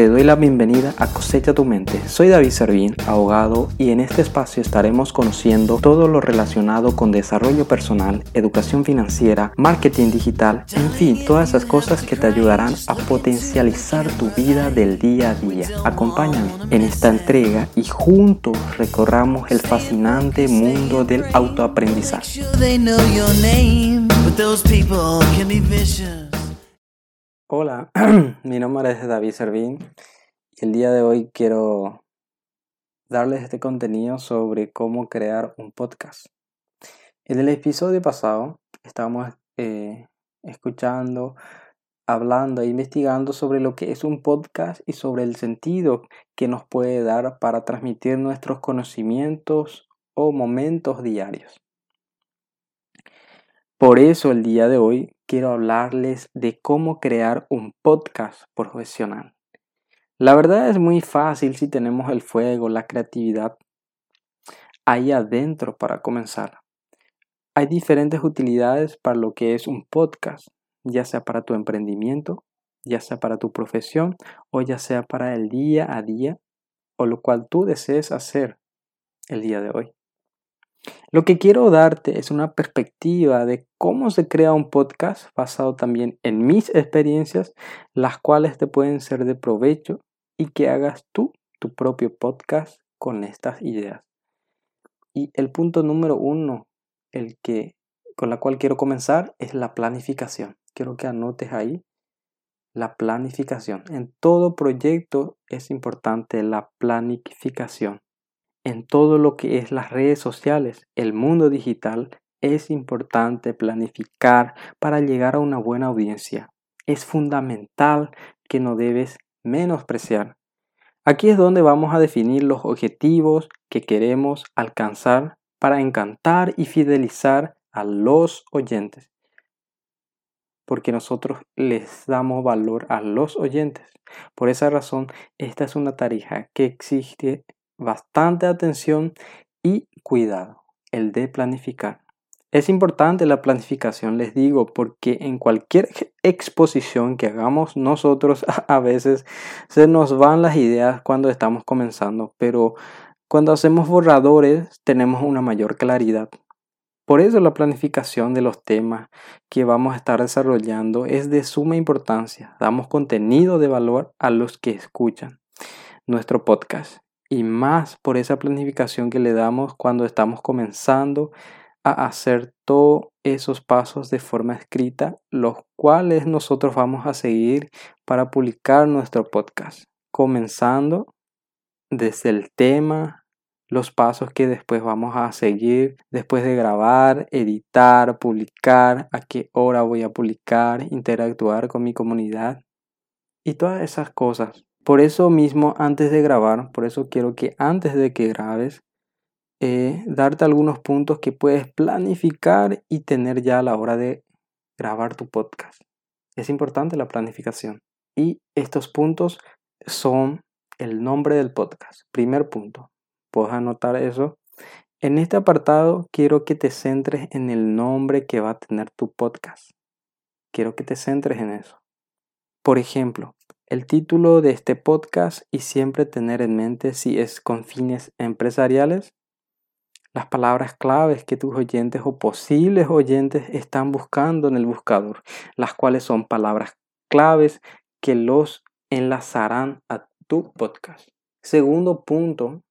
Te doy la bienvenida a Cosecha tu Mente. Soy David Servín, abogado, y en este espacio estaremos conociendo todo lo relacionado con desarrollo personal, educación financiera, marketing digital, en fin, todas esas cosas que te ayudarán a potencializar tu vida del día a día. Acompáñame en esta entrega y juntos recorramos el fascinante mundo del autoaprendizaje. Hola, mi nombre es David Servín y el día de hoy quiero darles este contenido sobre cómo crear un podcast. En el episodio pasado estábamos eh, escuchando, hablando e investigando sobre lo que es un podcast y sobre el sentido que nos puede dar para transmitir nuestros conocimientos o momentos diarios. Por eso el día de hoy quiero hablarles de cómo crear un podcast profesional. La verdad es muy fácil si tenemos el fuego, la creatividad ahí adentro para comenzar. Hay diferentes utilidades para lo que es un podcast, ya sea para tu emprendimiento, ya sea para tu profesión o ya sea para el día a día o lo cual tú desees hacer el día de hoy. Lo que quiero darte es una perspectiva de cómo se crea un podcast basado también en mis experiencias, las cuales te pueden ser de provecho y que hagas tú tu propio podcast con estas ideas. Y el punto número uno, el que con la cual quiero comenzar, es la planificación. Quiero que anotes ahí la planificación. En todo proyecto es importante la planificación en todo lo que es las redes sociales, el mundo digital, es importante planificar para llegar a una buena audiencia. Es fundamental que no debes menospreciar. Aquí es donde vamos a definir los objetivos que queremos alcanzar para encantar y fidelizar a los oyentes. Porque nosotros les damos valor a los oyentes. Por esa razón, esta es una tarea que existe bastante atención y cuidado, el de planificar. Es importante la planificación, les digo, porque en cualquier exposición que hagamos nosotros a veces se nos van las ideas cuando estamos comenzando, pero cuando hacemos borradores tenemos una mayor claridad. Por eso la planificación de los temas que vamos a estar desarrollando es de suma importancia. Damos contenido de valor a los que escuchan nuestro podcast y más por esa planificación que le damos cuando estamos comenzando a hacer todos esos pasos de forma escrita, los cuales nosotros vamos a seguir para publicar nuestro podcast, comenzando desde el tema, los pasos que después vamos a seguir después de grabar, editar, publicar, a qué hora voy a publicar, interactuar con mi comunidad y todas esas cosas. Por eso mismo, antes de grabar, por eso quiero que antes de que grabes, eh, darte algunos puntos que puedes planificar y tener ya a la hora de grabar tu podcast. Es importante la planificación. Y estos puntos son el nombre del podcast. Primer punto. Puedes anotar eso. En este apartado quiero que te centres en el nombre que va a tener tu podcast. Quiero que te centres en eso. Por ejemplo, el título de este podcast y siempre tener en mente si es con fines empresariales, las palabras claves que tus oyentes o posibles oyentes están buscando en el buscador, las cuales son palabras claves que los enlazarán a tu podcast. Segundo punto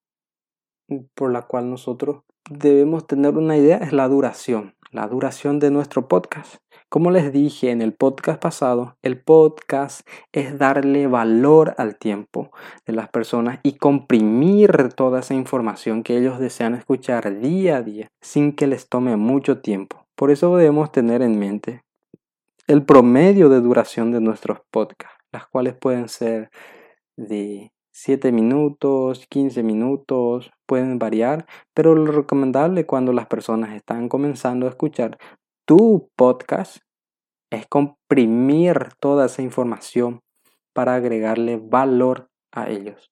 por la cual nosotros debemos tener una idea es la duración, la duración de nuestro podcast. Como les dije en el podcast pasado, el podcast es darle valor al tiempo de las personas y comprimir toda esa información que ellos desean escuchar día a día sin que les tome mucho tiempo. Por eso debemos tener en mente el promedio de duración de nuestros podcasts, las cuales pueden ser de 7 minutos, 15 minutos, pueden variar, pero lo recomendable cuando las personas están comenzando a escuchar tu podcast es comprimir toda esa información para agregarle valor a ellos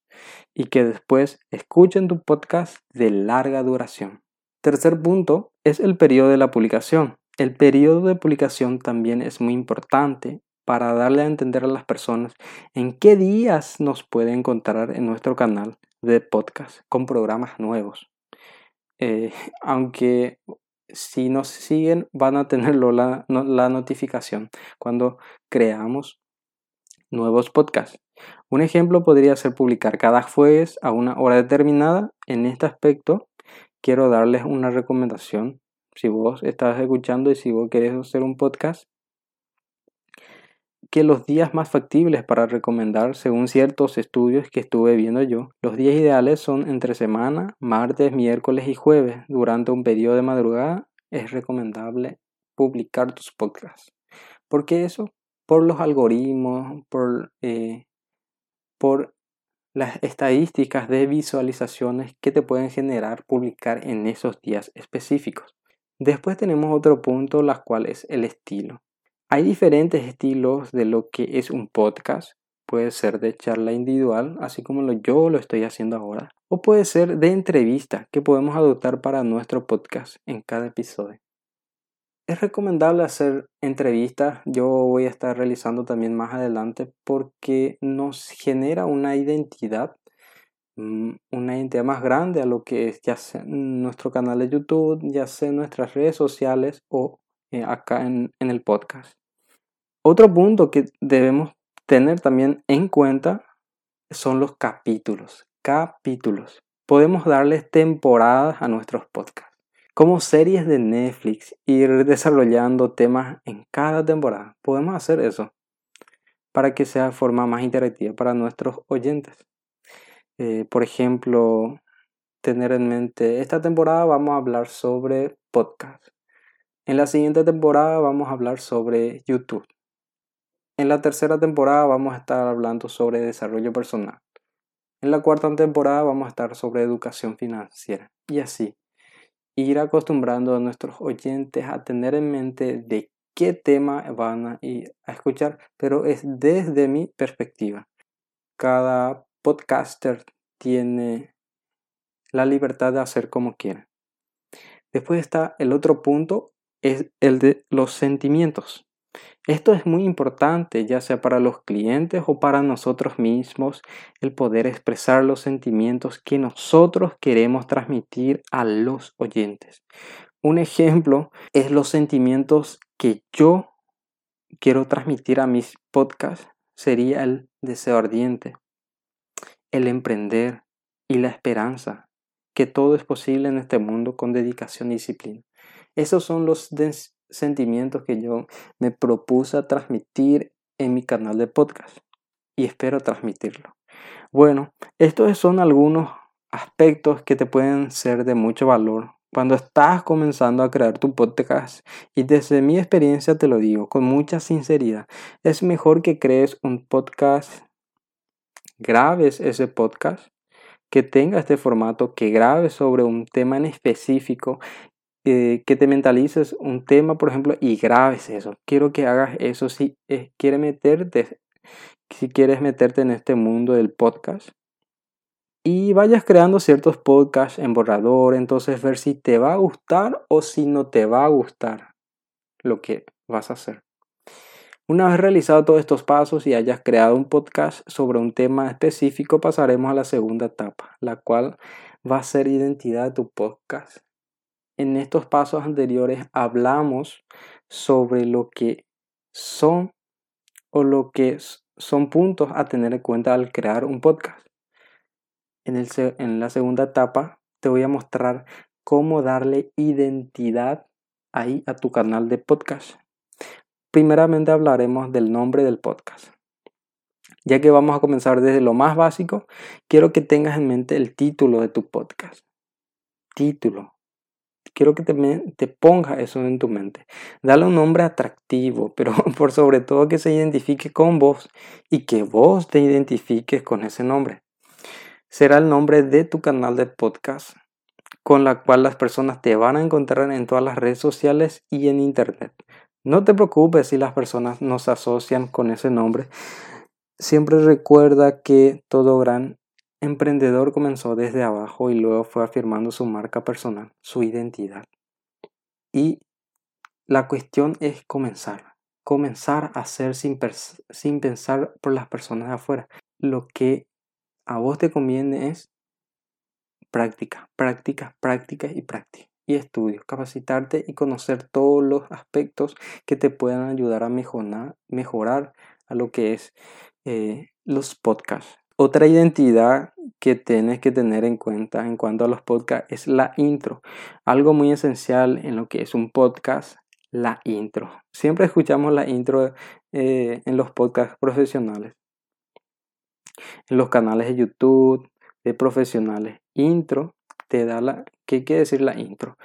y que después escuchen tu podcast de larga duración. Tercer punto es el periodo de la publicación. El periodo de publicación también es muy importante para darle a entender a las personas en qué días nos pueden encontrar en nuestro canal de podcast con programas nuevos. Eh, aunque si nos siguen van a tener la, la notificación cuando creamos nuevos podcasts. Un ejemplo podría ser publicar cada jueves a una hora determinada. En este aspecto quiero darles una recomendación. Si vos estás escuchando y si vos querés hacer un podcast, que los días más factibles para recomendar, según ciertos estudios que estuve viendo yo, los días ideales son entre semana, martes, miércoles y jueves. Durante un periodo de madrugada es recomendable publicar tus podcasts. ¿Por qué eso? Por los algoritmos, por, eh, por las estadísticas de visualizaciones que te pueden generar publicar en esos días específicos. Después tenemos otro punto, las cual es el estilo. Hay diferentes estilos de lo que es un podcast. Puede ser de charla individual, así como yo lo estoy haciendo ahora. O puede ser de entrevista que podemos adoptar para nuestro podcast en cada episodio. Es recomendable hacer entrevistas. Yo voy a estar realizando también más adelante porque nos genera una identidad, mm, una identidad más grande a lo que es ya sea nuestro canal de YouTube, ya sea nuestras redes sociales o eh, acá en, el podcast. Otro punto que debemos tener también en cuenta son los capítulos. Capítulos. Podemos darles temporadas a nuestros podcasts. Como series de Netflix, ir desarrollando temas en cada temporada. Podemos hacer eso para que sea de forma más interactiva para nuestros oyentes. Eh, por ejemplo, tener en mente, esta temporada vamos a hablar sobre podcast. En la siguiente temporada vamos a hablar sobre YouTube. En la tercera temporada vamos a estar hablando sobre desarrollo personal. En la cuarta temporada vamos a estar sobre educación financiera. Y así, ir acostumbrando a nuestros oyentes a tener en mente de qué tema van a ir a escuchar, pero es desde mi perspectiva. Cada podcaster tiene la libertad de hacer como quiera. Después está el otro punto, es el de los sentimientos. Esto es muy importante, ya sea para los clientes o para nosotros mismos, el poder expresar los sentimientos que nosotros queremos transmitir a los oyentes. Un ejemplo es los sentimientos que yo quiero transmitir a mis podcasts. Sería el deseo ardiente, el emprender y la esperanza, que todo es posible en este mundo con dedicación y disciplina. Esos son los sentimientos que yo me propuse transmitir en mi canal de podcast y espero transmitirlo. Bueno, estos son algunos aspectos que te pueden ser de mucho valor cuando estás comenzando a crear tu podcast y desde mi experiencia te lo digo con mucha sinceridad, es mejor que crees un podcast, grabes ese podcast, que tenga este formato, que grabes sobre un tema en específico, que te mentalices un tema, por ejemplo, y grabes eso. Quiero que hagas eso si eh, quieres meterte, si quieres meterte en este mundo del podcast. Y vayas creando ciertos podcasts en borrador, entonces ver si te va a gustar o si no te va a gustar lo que vas a hacer. Una vez realizado todos estos pasos y hayas creado un podcast sobre un tema específico, pasaremos a la segunda etapa, la cual va a ser identidad de tu podcast en estos pasos anteriores hablamos sobre lo que son o lo que son puntos a tener en cuenta al crear un podcast. En, el, en la segunda etapa te voy a mostrar cómo darle identidad ahí a tu canal de podcast. Primeramente hablaremos del nombre del podcast. Ya que vamos a comenzar desde lo más básico, quiero que tengas en mente el título de tu podcast. Título quiero que te, te ponga eso en tu mente. Dale un nombre atractivo, pero por sobre todo que se identifique con vos y que vos te identifiques con ese nombre. Será el nombre de tu canal de podcast con la cual las personas te van a encontrar en todas las redes sociales y en internet. No te preocupes si las personas no se asocian con ese nombre. Siempre recuerda que todo gran emprendedor comenzó desde abajo y luego fue afirmando su marca personal, su identidad. Y la cuestión es comenzar. comenzar a hacer sin, pensar por las personas de afuera. Lo que a vos te conviene es práctica, práctica, práctica y práctica. Y estudio, capacitarte y conocer todos los aspectos que te puedan ayudar a mejorar, mejorar a lo que es eh, los podcasts. Otra identidad que tienes que tener en cuenta en cuanto a los podcasts es la intro. Algo muy esencial en lo que es un podcast, la intro. Siempre escuchamos la intro eh, en los podcasts profesionales, en los canales de YouTube de profesionales. Intro te da la... ¿Qué quiere decir la intro?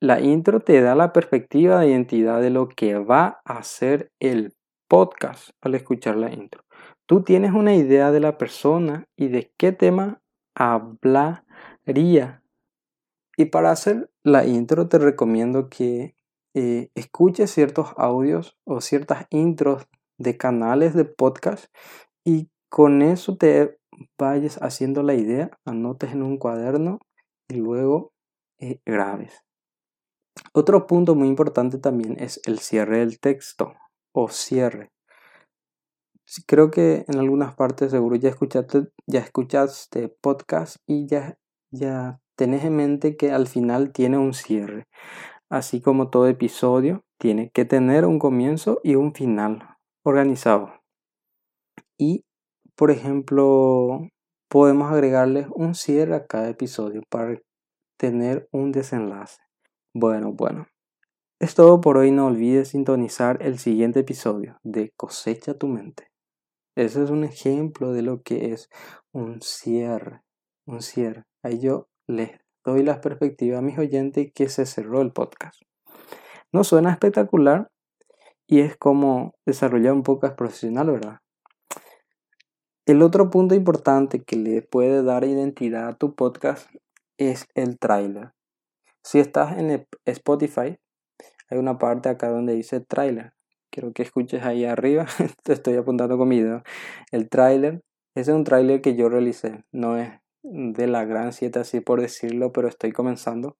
La intro te da la perspectiva de identidad de lo que va a ser el podcast al escuchar la intro. Tú tienes una idea de la persona y de qué tema hablaría. Y para hacer la intro te recomiendo que eh, escuches ciertos audios o ciertas intros de canales de podcast y con eso te vayas haciendo la idea, anotes en un cuaderno y luego eh, grabes. Otro punto muy importante también es el cierre del texto o cierre. Creo que en algunas partes seguro ya escuchaste, ya escuchaste podcast y ya, ya tenés en mente que al final tiene un cierre. Así como todo episodio tiene que tener un comienzo y un final organizado. Y, por ejemplo, podemos agregarle un cierre a cada episodio para tener un desenlace. Bueno, bueno. Es todo por hoy. No olvides sintonizar el siguiente episodio de Cosecha tu mente. Ese es un ejemplo de lo que es un cierre. Un cierre. Ahí yo les doy la perspectiva a mis oyentes que se cerró el podcast. No suena espectacular y es como desarrollar un podcast profesional, ¿verdad? El otro punto importante que le puede dar identidad a tu podcast es el trailer. Si estás en Spotify, hay una parte acá donde dice trailer. Quiero que escuches ahí arriba, te estoy apuntando con mi. El trailer, ese es un trailer que yo realicé, no es de la gran siete así por decirlo, pero estoy comenzando.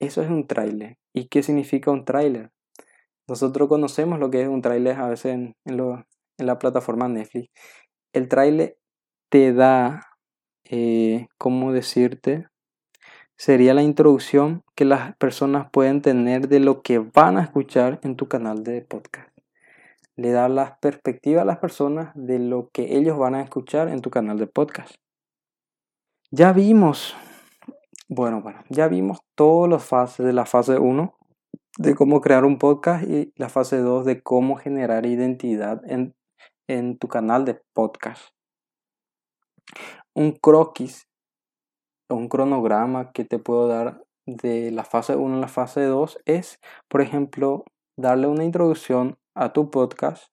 Eso es un tráiler. ¿Y qué significa un tráiler? Nosotros conocemos lo que es un tráiler a veces en, la plataforma Netflix. El tráiler te da, eh, ¿cómo decirte? Sería la introducción que las personas pueden tener de lo que van a escuchar en tu canal de podcast. Le da la perspectiva a las personas de lo que ellos van a escuchar en tu canal de podcast. Ya vimos, bueno, bueno, ya vimos todas las fases de la fase 1 de cómo crear un podcast y la fase 2 de cómo generar identidad en, en tu canal de podcast. Un croquis un cronograma que te puedo dar de la fase 1 a la fase 2 es, por ejemplo, darle una introducción a tu podcast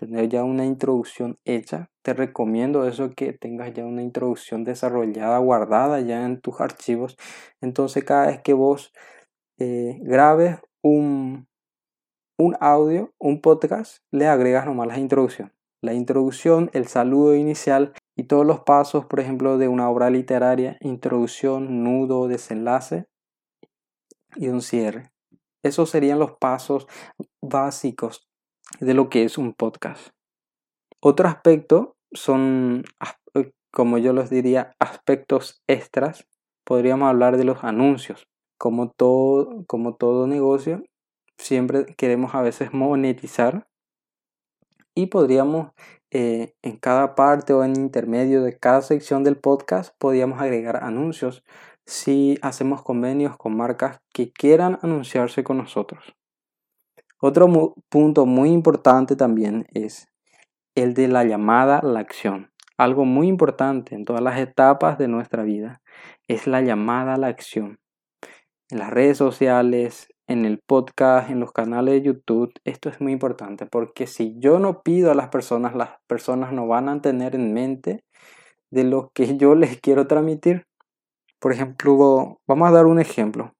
tener ya una introducción hecha. Te recomiendo eso que tengas ya una introducción desarrollada, guardada ya en tus archivos. Entonces cada vez que vos eh, grabes un, un audio, un podcast, le agregas nomás la introducción. La introducción, el saludo inicial y todos los pasos, por ejemplo, de una obra literaria, introducción, nudo, desenlace y un cierre. Esos serían los pasos básicos de lo que es un podcast. Otro aspecto son, eh, como yo los diría, aspectos extras. Podríamos hablar de los anuncios. Como todo, como todo negocio, siempre queremos a veces monetizar y podríamos eh, en cada parte o en intermedio de cada sección del podcast podríamos agregar anuncios si hacemos convenios con marcas que quieran anunciarse con nosotros. Otro punto muy importante también es el de la llamada a la acción. Algo muy importante en todas las etapas de nuestra vida es la llamada a la acción. En las redes sociales, en el podcast, en los canales de YouTube, esto es muy importante porque si yo no pido a las personas, las personas no van a tener en mente de lo que yo les quiero transmitir. Por ejemplo, vamos a dar un ejemplo.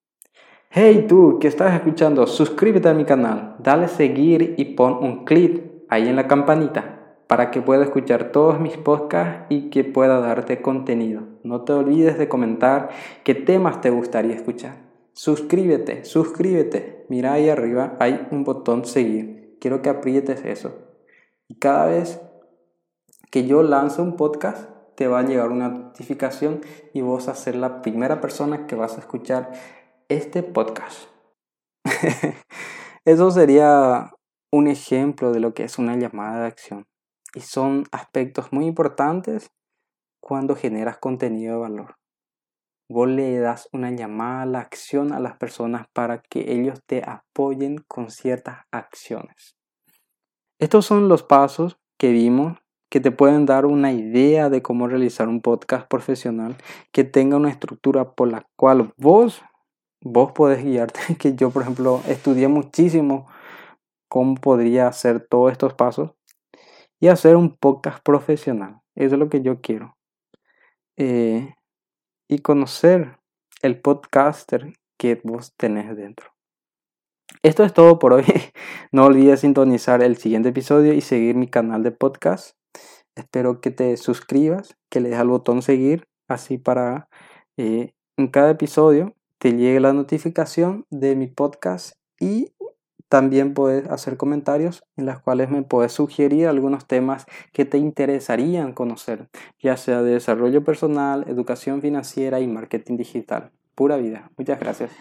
Hey tú que estás escuchando, suscríbete a mi canal, dale seguir y pon un clic ahí en la campanita para que pueda escuchar todos mis podcasts y que pueda darte contenido. No te olvides de comentar qué temas te gustaría escuchar. Suscríbete, suscríbete. Mira ahí arriba, hay un botón seguir. Quiero que aprietes eso. Y cada vez que yo lanzo un podcast, te va a llegar una notificación y vos a ser la primera persona que vas a escuchar este podcast. Eso sería un ejemplo de lo que es una llamada de acción. Y son aspectos muy importantes cuando generas contenido de valor. Vos le das una llamada a la acción a las personas para que ellos te apoyen con ciertas acciones. Estos son los pasos que vimos que te pueden dar una idea de cómo realizar un podcast profesional que tenga una estructura por la cual vos, vos podés guiarte. Que yo, por ejemplo, estudié muchísimo cómo podría hacer todos estos pasos y hacer un podcast profesional. Eso es lo que yo quiero. Eh, y conocer el podcaster que vos tenés dentro. Esto es todo por hoy. No olvides sintonizar el siguiente episodio y seguir mi canal de podcast Espero que te suscribas, que le des al botón seguir, así para eh, en cada episodio te llegue la notificación de mi podcast y también puedes hacer comentarios en los cuales me puedes sugerir algunos temas que te interesarían conocer, ya sea de desarrollo personal, educación financiera y marketing digital. Pura vida. Muchas gracias.